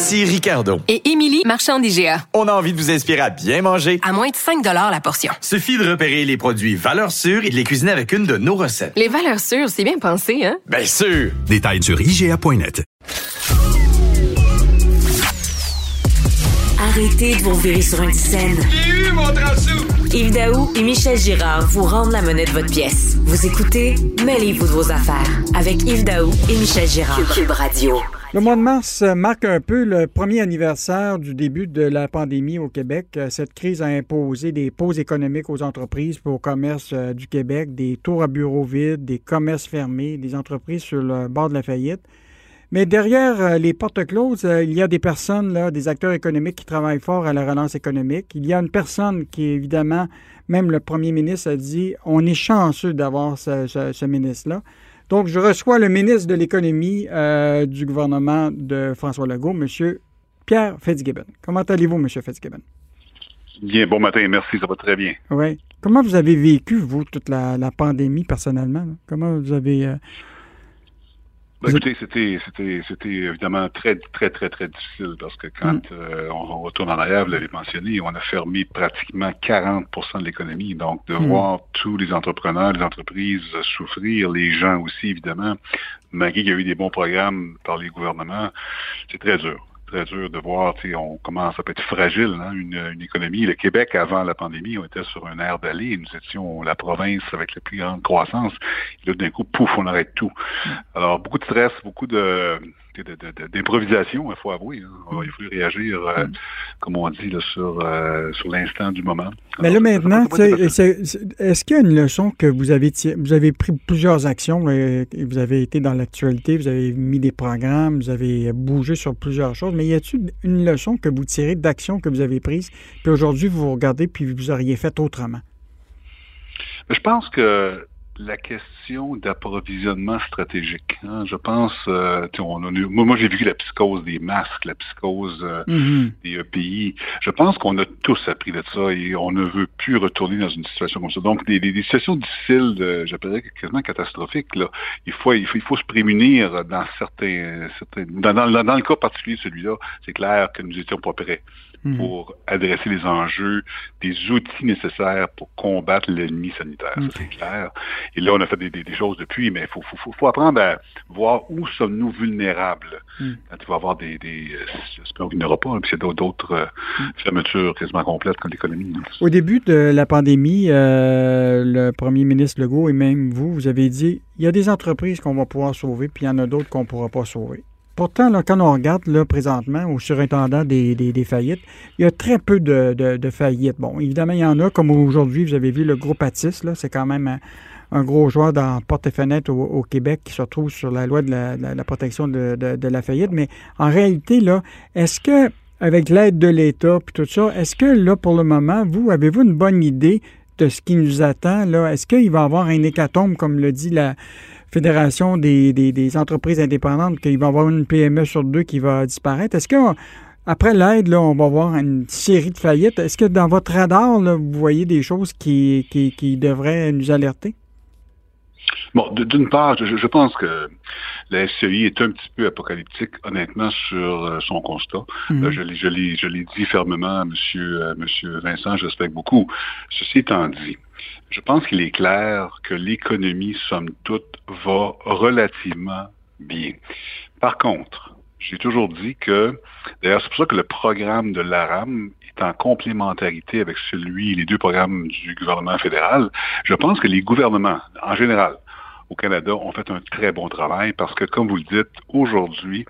Ici Ricardo. Et Émilie, marchand d'IGA. On a envie de vous inspirer à bien manger. À moins de 5 la portion. Suffit de repérer les produits valeurs sûres et de les cuisiner avec une de nos recettes. Les valeurs sûres, c'est bien pensé, hein? Bien sûr! Détails sur IGA.net. Arrêtez de vous virer sur une scène. J'ai eu mon Yves Daou et Michel Girard vous rendent la monnaie de votre pièce. Vous écoutez Mêlez-vous de vos affaires avec Yves Daou et Michel Girard. Cube Radio. Le mois de mars marque un peu le premier anniversaire du début de la pandémie au Québec. Cette crise a imposé des pauses économiques aux entreprises et au commerce euh, du Québec, des tours à bureaux vides, des commerces fermés, des entreprises sur le bord de la faillite. Mais derrière euh, les portes closes, euh, il y a des personnes, des acteurs économiques qui travaillent fort à la relance économique. Il y a une personne qui, évidemment, même le premier ministre a dit, on est chanceux d'avoir ce ministre-là. Donc, je reçois le ministre de l'Économie euh, du gouvernement de François Legault, M. Pierre Fitzgibbon. Comment allez-vous, M. Fitzgibbon? Bien, bon matin, merci, ça va très bien. Oui. Comment vous avez vécu, vous, toute la, pandémie personnellement? Comment vous avez euh, ben, écoutez, c'était, c'était, c'était évidemment très, très, très, très difficile parce que quand mm. euh, on, retourne en arrière, vous l'avez mentionné, on a fermé pratiquement 40% de l'économie. Donc, de mm. voir tous les entrepreneurs, les entreprises souffrir, les gens aussi, évidemment, malgré qu'il y a eu des bons programmes par les gouvernements, c'est très dur très dur de voir, on commence à être fragile, hein, une, économie. Le Québec, avant la pandémie, on était sur un air d'aller. Nous étions la province avec la plus grande croissance. Et là, d'un coup, pouf, on arrête tout. Mm. Alors, beaucoup de stress, beaucoup de d'improvisation, il faut avouer. Hein. Il faut réagir, euh, mm. comme on dit, sur, euh, sur l'instant du moment. Mais là, maintenant, est-ce qu'il y a une leçon que vous avez Vous avez pris plusieurs actions, et vous avez été dans l'actualité, vous avez mis des programmes, vous avez bougé sur plusieurs choses, mais y a-t-il une leçon que vous tirez d'actions que vous avez prises, puis aujourd'hui, vous regardez, puis vous auriez fait autrement? Je pense que la question d'approvisionnement stratégique. Hein. Je pense, euh, on moi, j'ai vu la psychose des masques, la psychose euh, mm-hmm. des EPI. Je pense qu'on a tous appris de ça et on ne veut plus retourner dans une situation comme ça. Donc, des, situations difficiles, j'appellerais quasiment catastrophiques, là, il faut, il faut, il faut se prémunir dans certains, certains dans, dans, dans le cas particulier de celui-là, c'est clair que nous étions pas prêts. Mhm. pour adresser les enjeux, des outils nécessaires pour combattre l'ennemi sanitaire. Ça, c'est clair. Et là, on a fait des, choses depuis, mais il faut, faut, faut, apprendre à voir où sommes-nous vulnérables mhm. quand il va y avoir des... des euh, j'espère qu'il n'y aura pas, hein, puis c'est d'autres euh, mhm. fermetures quasiment complètes comme l'économie. Au début de la pandémie, euh, le premier ministre Legault et même vous, vous avez dit, il y a des entreprises qu'on va pouvoir sauver, puis il y en a d'autres qu'on ne pourra pas sauver. Pourtant, quand on regarde présentement au surintendant des, faillites, il y a très peu de, faillites. Bon, évidemment, il y en a, comme aujourd'hui, vous avez vu le groupe Atis, c'est quand même un, gros joueur dans porte et fenêtre au, Québec qui se retrouve sur la loi de la, protection de, la faillite. Mais en réalité, là, est-ce que, avec l'aide de l'État puis tout ça, est-ce que là, pour le moment, vous, avez-vous une bonne idée de ce qui nous attend? Est-ce qu'il va y avoir un hécatombe, comme le dit la Fédération des, des, entreprises indépendantes qu'il va y avoir une PME sur deux qui va disparaître. Est-ce qu'après l'aide, là, on va avoir une série de faillites? Est-ce que dans votre radar, vous voyez des choses qui, qui, devraient nous alerter? Bon, d'une part, je, pense que la SCI est un petit peu apocalyptique, honnêtement, sur euh, son constat. Mhm. Euh, je, je l'ai dit fermement à M. Monsieur, euh, monsieur Vincent, je respecte beaucoup. Ceci étant dit, je pense qu'il est clair que l'économie, somme toute, va relativement bien. Par contre, j'ai toujours dit que, d'ailleurs, c'est pour ça que le programme de l'ARAM est en complémentarité avec celui, les deux programmes du gouvernement fédéral. Je pense que les gouvernements, en général, au Canada, ont fait un très bon travail parce que, comme vous le dites, aujourd'hui,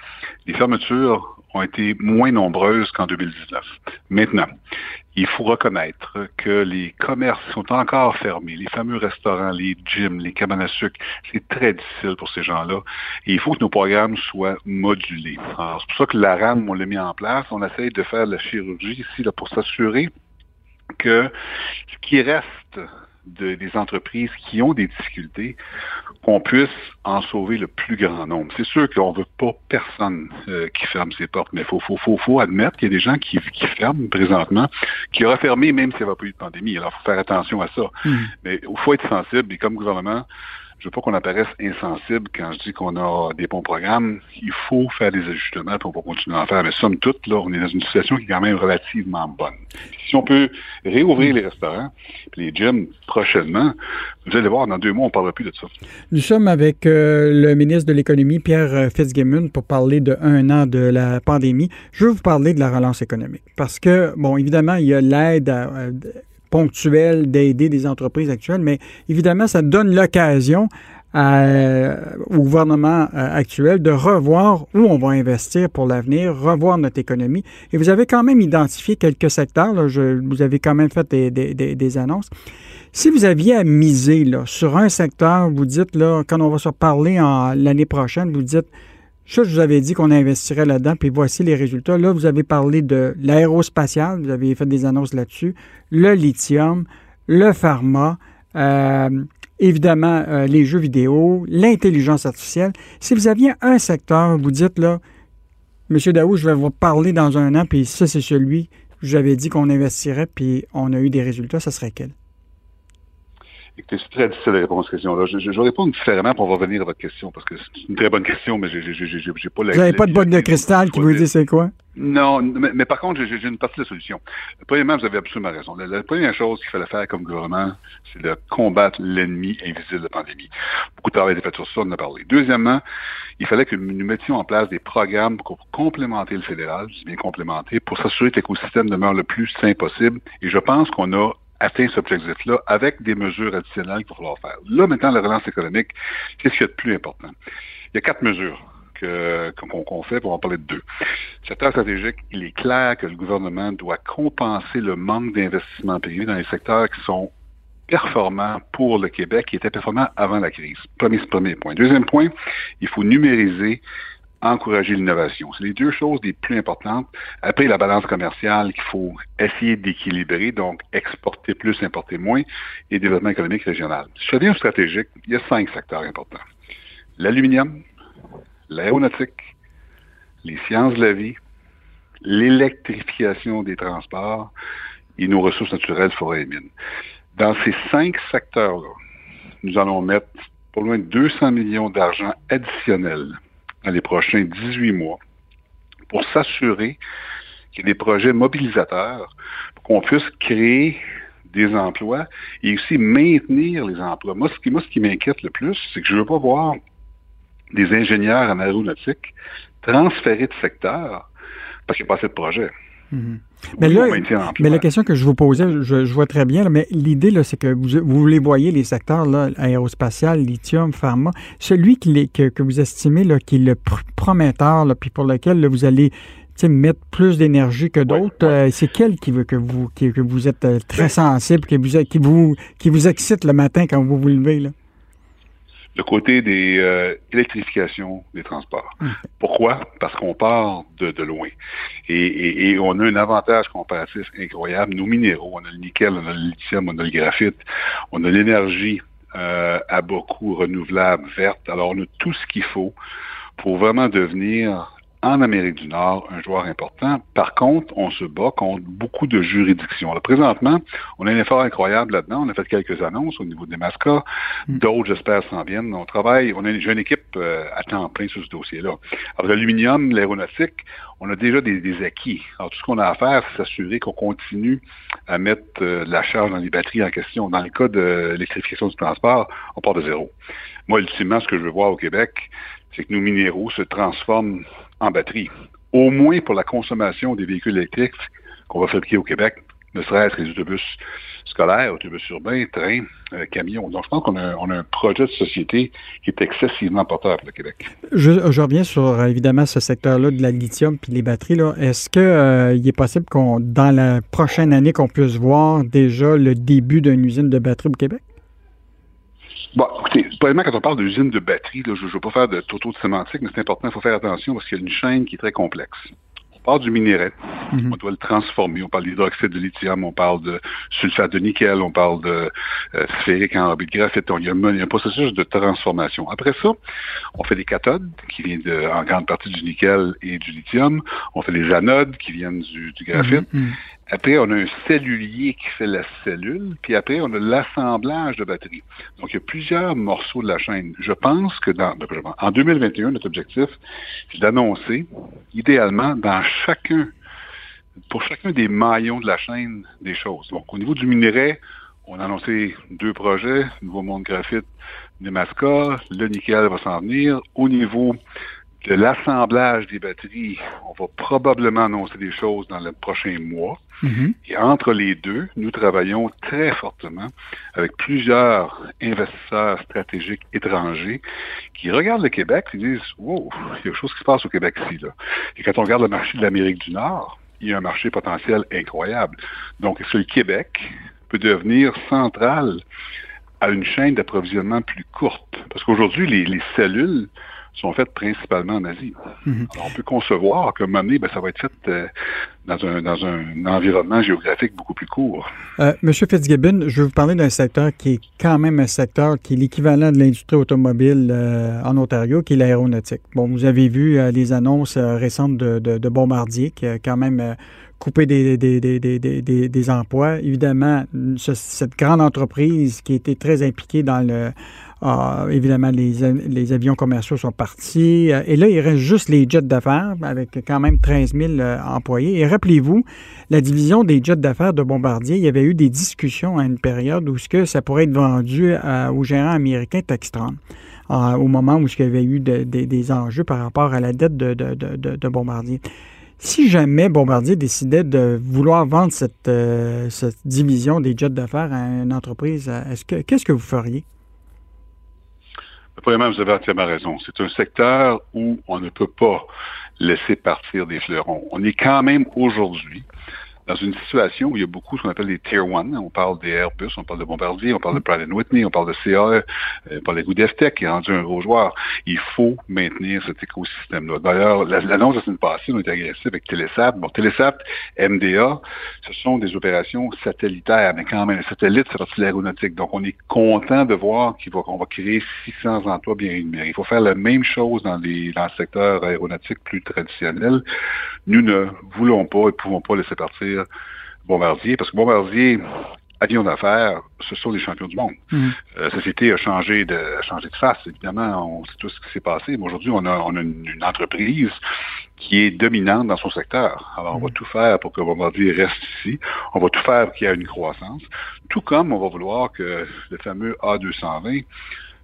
les fermetures ont été moins nombreuses qu'en 2019. Maintenant, il faut reconnaître que les commerces sont encore fermés, les fameux restaurants, les gyms, les cabanes à sucre, c'est très difficile pour ces gens-là. Et il faut que nos programmes soient modulés. c'est pour ça que la RAM, on l'a mis en place. On essaye de faire la chirurgie ici pour s'assurer que ce qui reste des entreprises qui ont des difficultés, qu'on puisse en sauver le plus grand nombre. C'est sûr qu'on ne veut pas personne euh, qui ferme ses portes, mais il faut, faut, faut, faut, admettre qu'il y a des gens qui, qui ferment présentement, qui auraient fermé même s'il n'y avait pas eu de pandémie. Alors, il faut faire attention à ça. Hmm. Mais il faut être sensible, et comme gouvernement, je veux pas qu'on apparaisse insensible quand je dis qu'on a des bons programmes. Il faut faire des ajustements pour on continuer à en faire. Mais somme toute, là, on est dans une situation qui est quand même relativement bonne. Si on peut réouvrir les restaurants, les gyms prochainement, vous allez voir, dans deux mois, on ne parlera plus de ça. Nous sommes avec euh, le ministre de l'Économie, Pierre euh, Fitzgibbon, pour parler de un an de la pandémie. Je veux vous parler de la relance économique. Parce que, bon, évidemment, il y a l'aide à, ponctuel d'aider des entreprises actuelles, mais évidemment, ça donne l'occasion euh, au gouvernement euh, actuel de revoir où on va investir pour l'avenir, revoir notre économie. Et vous avez quand même identifié quelques secteurs, je, vous avez quand même fait des, des, annonces. Si vous aviez à miser sur un secteur, vous dites, là, quand on va se reparler l'année prochaine, vous dites, ça, je vous avais dit qu'on investirait là-dedans, puis voici les résultats. Là, vous avez parlé de l'aérospatial, vous avez fait des annonces là-dessus, le lithium, le pharma, euh, évidemment euh, les jeux vidéo, l'intelligence artificielle. Si vous aviez un secteur, vous dites là, Monsieur Daou, je vais vous parler dans un an, puis ça, c'est celui que j'avais dit qu'on investirait, puis on a eu des résultats, ça serait quel? C'est très difficile de répondre à cette question-là. Je, je, je, réponds différemment pour revenir à votre question, parce que c'est une très bonne question, mais j'ai pas la... Vous n'avez pas de boîte de cristal qui vous dit c'est quoi? Non, mais, par contre, j'ai une partie de la solution. Premièrement, vous avez absolument raison. La, première chose qu'il fallait faire comme gouvernement, c'est de combattre l'ennemi invisible de la pandémie. Beaucoup de travail a été fait sur ça, on en a parlé. Deuxièmement, il fallait que nous mettions en place des programmes pour complémenter le fédéral, je dis bien complémenter, pour s'assurer que l'écosystème demeure le plus sain possible. Et je pense qu'on a atteint cet objectif-là avec des mesures additionnelles qu'il va falloir faire. Là, maintenant, la relance économique, qu'est-ce qu'il y a de plus important? Il y a quatre mesures qu'on fait, pour en parler de deux. Secteur stratégique, il est clair que le gouvernement doit compenser le manque d'investissement privé dans les secteurs qui sont performants pour le Québec, qui étaient performants avant la crise. Premier, premier point. Deuxième point, il faut numériser encourager l'innovation. C'est les deux choses les plus importantes. Après, la balance commerciale qu'il faut essayer d'équilibrer, donc exporter plus, importer moins, et développement économique régional. Reviens stratégique, il y a cinq secteurs importants. L'aluminium, l'aéronautique, les sciences de la vie, l'électrification des transports et nos ressources naturelles, forêts et mines. Dans ces cinq secteurs-là, nous allons mettre pour loin de 200 millions d'argent additionnels dans les prochains 18 mois pour s'assurer qu'il y ait des projets mobilisateurs pour qu'on puisse créer des emplois et aussi maintenir les emplois. Moi, ce qui, m'inquiète le plus, c'est que je ne veux pas voir des ingénieurs en aéronautique transférer de secteur parce qu'il n'y a pas assez de projets. Mhm. Mais, là, mais la question que je vous posais, je, vois très bien, mais l'idée, c'est que vous, vous, les voyez, les secteurs là, aérospatial, lithium, pharma, celui qui que, que, vous estimez là, qui est le prometteur, là, puis pour lequel vous allez mettre plus d'énergie que d'autres, euh, c'est quel qui veut que vous, que vous êtes euh, très ben sensible, qui vous, qui, vous, qui vous excite le matin quand vous vous levez? Là? Le côté des euh, électrifications des transports. Hum. Pourquoi? Parce qu'on part de, de loin. Et, et, on a un avantage comparatif incroyable. Nos minéraux, on a le nickel, on a le lithium, on a le graphite, on a l'énergie euh, à beaucoup renouvelable, verte. Alors, on a tout ce qu'il faut pour vraiment devenir en Amérique du Nord un joueur important. Par contre, on se bat contre beaucoup de juridictions. Là, présentement, on a un effort incroyable là-dedans. On a fait quelques annonces au niveau des mascots. Mm. D'autres, j'espère, s'en viennent. On travaille, on a une jeune équipe euh, à temps plein sur ce dossier-là. Alors, l'aluminium, l'aéronautique, on a déjà des, acquis. Alors, tout ce qu'on a à faire, c'est s'assurer qu'on continue à mettre euh, la charge dans les batteries en question. Dans le cas de l'électrification du transport, on part de zéro. Moi, ultimement, ce que je veux voir au Québec, c'est que nos minéraux se transforment en batterie. Au moins pour la consommation des véhicules électriques qu'on va fabriquer au Québec, ne serait-ce que les autobus scolaires, autobus urbains, trains, euh, camions. Donc, je pense qu'on a, un projet de société qui est excessivement porteur pour le Québec. Je, reviens sur, évidemment, ce secteur-là de la lithium puis les batteries. Est-ce qu'il euh, est possible qu'on, dans la prochaine année, qu'on puisse voir déjà le début d'une usine de batterie au Québec? Bon, écoutez, probablement quand on parle d'usine de batterie, je ne veux pas faire de toto de sémantique, mais c'est important, il faut faire attention parce qu'il y a une chaîne qui est très complexe du minerai. Mhm. On doit le transformer. On parle d'hydroxyde de lithium, on parle de sulfate de nickel, on parle de euh, sphérique en orbite graphite. Il y, a un, processus de transformation. Après ça, on fait des cathodes qui viennent de, en grande partie du nickel et du lithium. On fait des anodes qui viennent du, graphite. Mhm, mhm. Après, on a un cellulier qui fait la cellule, puis après, on a l'assemblage de batteries. Donc, il y a plusieurs morceaux de la chaîne. Je pense que dans, en 2021, notre objectif, c'est d'annoncer, idéalement, dans chacun, pour chacun des maillons de la chaîne, des choses. Donc, au niveau du minerai, on a annoncé deux projets, Nouveau Monde Graphite, Nemaska, le nickel va s'en venir. Au niveau de l'assemblage des batteries, on va probablement annoncer des choses dans le prochain mois. Mm-hmm. Et entre les deux, nous travaillons très fortement avec plusieurs investisseurs stratégiques étrangers qui regardent le Québec et disent Wow, il y a quelque chose qui se passe au Québec ici. Là. Et quand on regarde le marché de l'Amérique du Nord, il y a un marché potentiel incroyable. Donc, est-ce que le Québec peut devenir central à une chaîne d'approvisionnement plus courte? Parce qu'aujourd'hui, les cellules sont faites principalement en Asie. Mhm. Alors, on peut concevoir que un ben, ça va être fait euh, dans, un, dans un environnement géographique beaucoup plus court. Euh, Monsieur Fitzgibbon, je vais vous parler d'un secteur qui est quand même un secteur qui est l'équivalent de l'industrie automobile euh, en Ontario, qui est l'aéronautique. Bon, vous avez vu les annonces récentes de, de, Bombardier, qui a quand même coupé des, des, des, des, emplois. Évidemment, cette grande entreprise qui était très impliquée dans le ah, évidemment, les, avions commerciaux sont partis. Euh, et là, il reste juste les jets d'affaires avec quand même 13 000 euh, employés. Et rappelez-vous, la division des jets d'affaires de Bombardier, il y avait eu des discussions à une période où ce que ça pourrait être vendu aux gérants américains Textron. Euh, au moment où il y avait eu des enjeux par rapport à la dette de, Bombardier. Si jamais Bombardier décidait de vouloir vendre cette, division des jets d'affaires à une entreprise, est-ce que qu'est-ce que vous feriez? Premièrement, vous avez entièrement raison. C'est un secteur où on ne peut pas laisser partir des fleurons. On est quand même aujourd'hui dans une situation où il y a beaucoup ce qu'on appelle des Tier 1. On parle des Airbus, on parle de Bombardier, on parle de Pratt Whitney, on parle de CA, euh, on parle de Goodestech qui est rendu un gros joueur. Il faut maintenir cet écosystème-là. D'ailleurs, l'annonce de la semaine passée, on était agressif avec Telesat. Bon, Telesat, MDA, ce sont des opérations satellitaires, mais quand même, les satellites, c'est partie de l'aéronautique. Donc, on est content de voir qu'on va, créer 600 emplois bien rémunérés. Il faut faire la même chose dans, les, dans le secteur aéronautique plus traditionnel. Nous ne voulons pas et pouvons pas laisser partir Bombardier, parce que Bombardier, avion d'affaires, ce sont les champions du monde. Mm. Euh, la société a changé de, changé de face, évidemment, on sait tout ce qui s'est passé, mais aujourd'hui, on a, on a une, entreprise qui est dominante dans son secteur. Alors, on va mm. tout faire pour que Bombardier reste ici. On va tout faire pour qu'il y ait une croissance. Tout comme on va vouloir que le fameux A220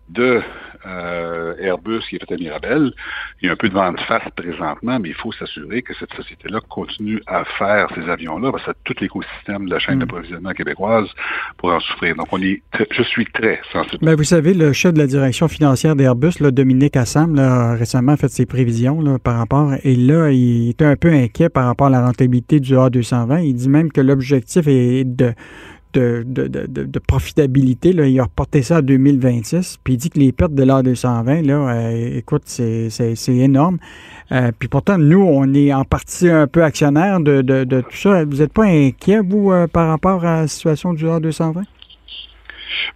de euh, Airbus qui est fait à Mirabel. Il y a un peu de vente face présentement, mais il faut s'assurer que cette société-là continue à faire ces avions-là, parce que tout l'écosystème de la chaîne mm. d'approvisionnement québécoise pour en souffrir. Donc, on est je suis très sensible. Mais ben, vous savez, le chef de la direction financière d'Airbus, Dominique Assam, a récemment fait ses prévisions par rapport, et là, il était un peu inquiet par rapport à la rentabilité du A220. Il dit même que l'objectif est de de, profitabilité. Là. Il a reporté ça à 2026. Puis il dit que les pertes de l'A220, là, euh, écoute, c'est énorme. Euh, puis pourtant, nous, on est en partie un peu actionnaire de, tout ça. Vous n'êtes pas inquiet, vous, euh, par rapport à la situation du A220?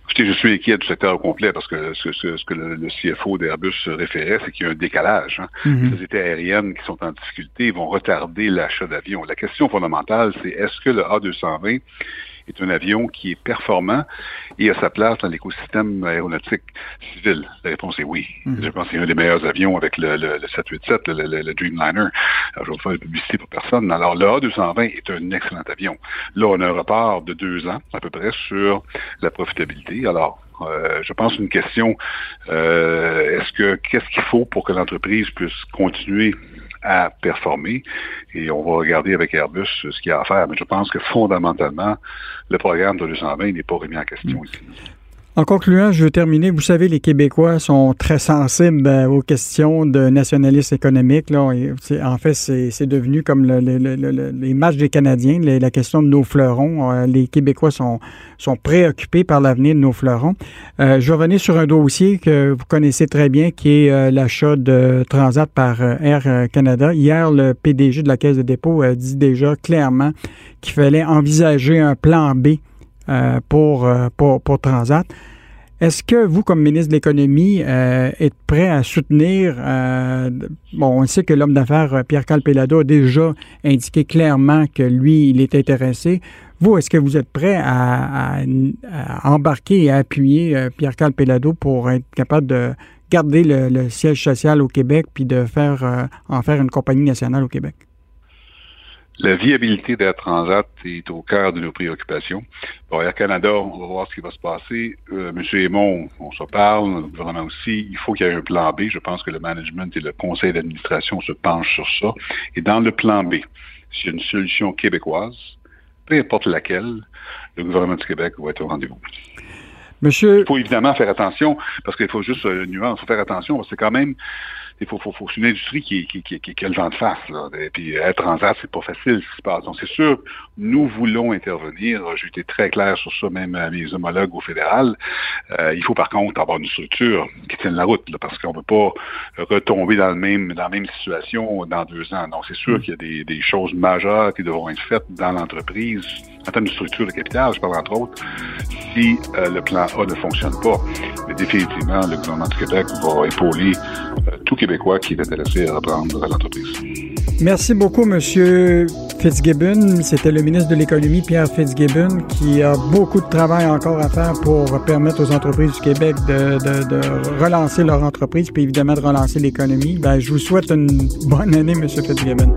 Écoutez, je suis inquiet du secteur au complet parce que ce, que le, CFO d'Airbus référait, c'est qu'il y a un décalage. Hein. Mm-hmm. Les sociétés aériennes qui sont en difficulté vont retarder l'achat d'avions. La question fondamentale, c'est est-ce que le A220 est un avion qui est performant et a sa place dans l'écosystème aéronautique civil? La réponse est oui. Mhm. Je pense que c'est un des meilleurs avions avec le, 787, le, Dreamliner. Alors, je vais faire une publicité pour personne. Alors, le A220 est un excellent avion. Là, on a un report de deux ans, à peu près, sur la profitabilité. Alors, euh, je pense une question, euh, est-ce que qu'est-ce qu'il faut pour que l'entreprise puisse continuer à performer. Et on va regarder avec Airbus ce qu'il y a à faire. Mais je pense que fondamentalement, le programme de 220 n'est pas remis en question ici. En concluant, je veux terminer. Vous savez, les Québécois sont très sensibles euh, aux questions de nationalisme économique. En fait, c'est devenu comme les matchs des Canadiens, la question de nos fleurons. Euh, les Québécois sont, préoccupés par l'avenir de nos fleurons. Euh, je revenir sur un dossier que vous connaissez très bien, qui est l'achat de Transat par Air Canada. Hier, le PDG de la Caisse de dépôt a dit déjà clairement qu'il fallait envisager un plan B euh, pour, pour, pour, Transat. Est-ce que vous, comme ministre de l'Économie, euh, êtes prêt à soutenir, euh, bon, on sait que l'homme d'affaires Pierre Calpelado a déjà indiqué clairement que lui, il est intéressé. Vous, est-ce que vous êtes prêt à, embarquer et à appuyer Pierre Calpelado pour être capable de garder le, siège social au Québec puis de faire en faire une compagnie nationale au Québec? La viabilité d'Air Transat est au cœur de nos préoccupations. Pour Air Canada, on va voir ce qui va se passer. Euh, Monsieur Aymon, on se parle, le gouvernement aussi. Il faut qu'il y ait un plan B. Je pense que le management et le conseil d'administration se penchent sur ça. Et dans le plan B, s'il y a une solution québécoise, peu importe laquelle, le gouvernement du Québec va être au rendez-vous. Monsieur... Il faut évidemment faire attention, parce qu'il faut juste euh, nuance, il faut faire attention, parce que c'est quand même il faut, faut, faut, c'est une industrie qui, qui, qui, qui, a le vent de face. Là. Et puis être transat, c'est pas facile ce qui se passe. Donc c'est sûr, nous voulons intervenir. J'ai été très clair sur ça, même à mes homologues au fédéral. Euh, il faut par contre avoir une structure qui tienne la route, là, parce qu'on ne peut pas retomber dans le même dans la même situation dans deux ans. Donc c'est sûr mm. qu'il y a des, des choses majeures qui devront être faites dans l'entreprise en termes de structure de capital, je parle entre autres, si euh, le plan A ne fonctionne pas. Mais définitivement, le gouvernement du Québec va épauler euh, tout À l'entreprise. Merci beaucoup, M. Fitzgibbon. C'était le ministre de l'Économie, Pierre Fitzgibbon, qui a beaucoup de travail encore à faire pour permettre aux entreprises du Québec de, relancer leur entreprise, puis évidemment de relancer l'économie. Ben, je vous souhaite une bonne année, M. Fitzgibbon.